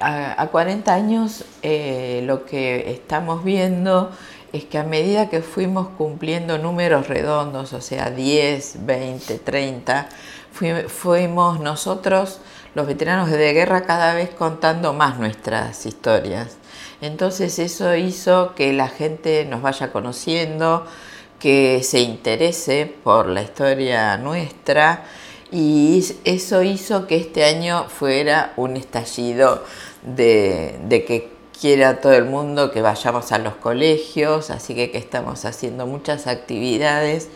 A, 40 años eh, lo que estamos viendo es que a medida que fuimos cumpliendo números redondos, o sea 10, 20, 30, fuimos nosotros, los veteranos de guerra, cada vez contando más nuestras historias. Entonces eso hizo que la gente nos vaya conociendo, que se interese por la historia nuestra y eso hizo que este año fuera un estallido de, que quiera todo el mundo que vayamos a los colegios, así que, que estamos haciendo muchas actividades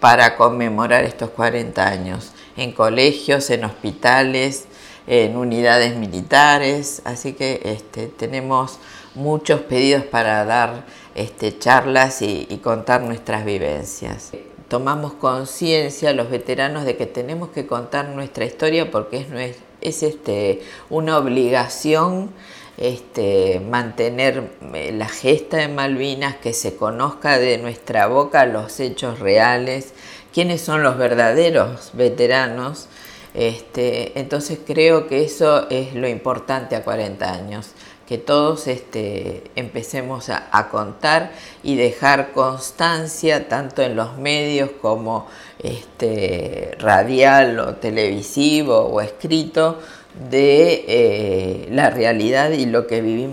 para conmemorar estos 40 años, en colegios, en hospitales, en unidades militares, así que este, tenemos muchos pedidos para dar este, charlas y, contar nuestras vivencias. Tomamos conciencia los veteranos de que tenemos que contar nuestra historia porque es, es este, una obligación este, mantener eh, la gesta de Malvinas, que se conozca de nuestra boca los hechos reales, quiénes son los verdaderos veteranos. Este, entonces creo que eso es lo importante a 40 años que todos este, empecemos a, contar y dejar constancia tanto en los medios como este, radial o televisivo o escrito de eh, la realidad y lo que vivimos